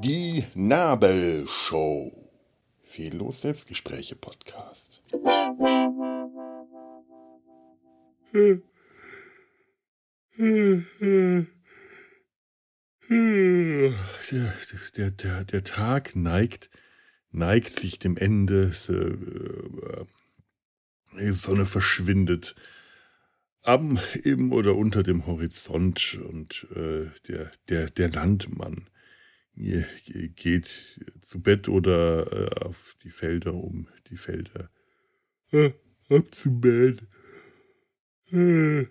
Die Nabelshow. Fehllos Selbstgespräche Podcast. Der, der, der Tag neigt, neigt sich dem Ende. Die Sonne verschwindet am, im oder unter dem Horizont und äh, der, der, der Landmann geht zu Bett oder äh, auf die Felder, um die Felder äh, abzumähen. Äh.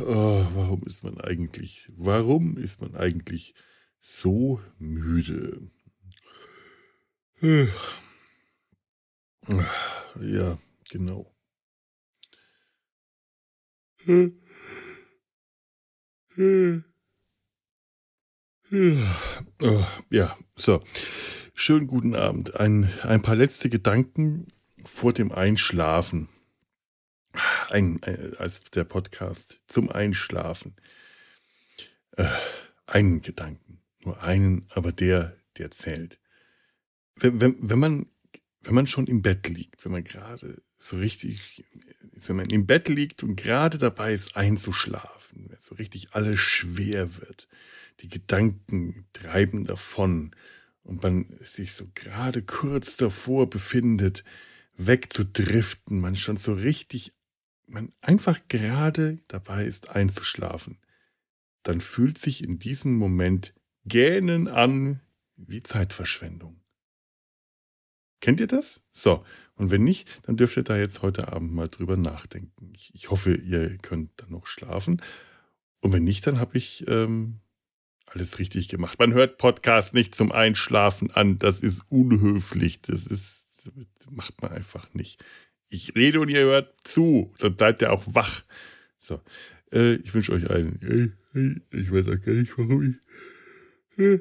Oh, warum ist man eigentlich, warum ist man eigentlich so müde? Ja, genau. Ja, so. Schönen guten Abend. Ein, ein paar letzte Gedanken vor dem Einschlafen. Ein, ein, als der Podcast zum Einschlafen. Äh, einen Gedanken, nur einen, aber der, der zählt. Wenn, wenn, wenn, man, wenn man schon im Bett liegt, wenn man gerade so richtig, wenn man im Bett liegt und gerade dabei ist einzuschlafen, wenn so richtig alles schwer wird, die Gedanken treiben davon und man sich so gerade kurz davor befindet, wegzudriften, man schon so richtig man einfach gerade dabei ist einzuschlafen, dann fühlt sich in diesem Moment Gähnen an wie Zeitverschwendung. Kennt ihr das? So, und wenn nicht, dann dürft ihr da jetzt heute Abend mal drüber nachdenken. Ich, ich hoffe, ihr könnt dann noch schlafen. Und wenn nicht, dann habe ich ähm, alles richtig gemacht. Man hört Podcast nicht zum Einschlafen an. Das ist unhöflich. Das ist, macht man einfach nicht ich rede und ihr hört zu. Dann bleibt ihr auch wach. So, äh, ich wünsche euch allen, äh, ich weiß auch gar nicht, warum ich, äh,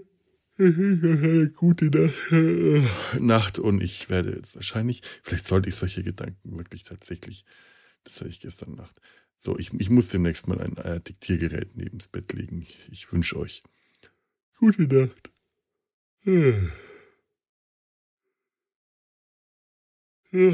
gute Nacht, und ich werde jetzt wahrscheinlich, vielleicht sollte ich solche Gedanken wirklich tatsächlich, das hatte ich gestern Nacht. So, ich, ich muss demnächst mal ein äh, Diktiergerät neben's Bett legen. Ich, ich wünsche euch gute Nacht. Ja. Ja.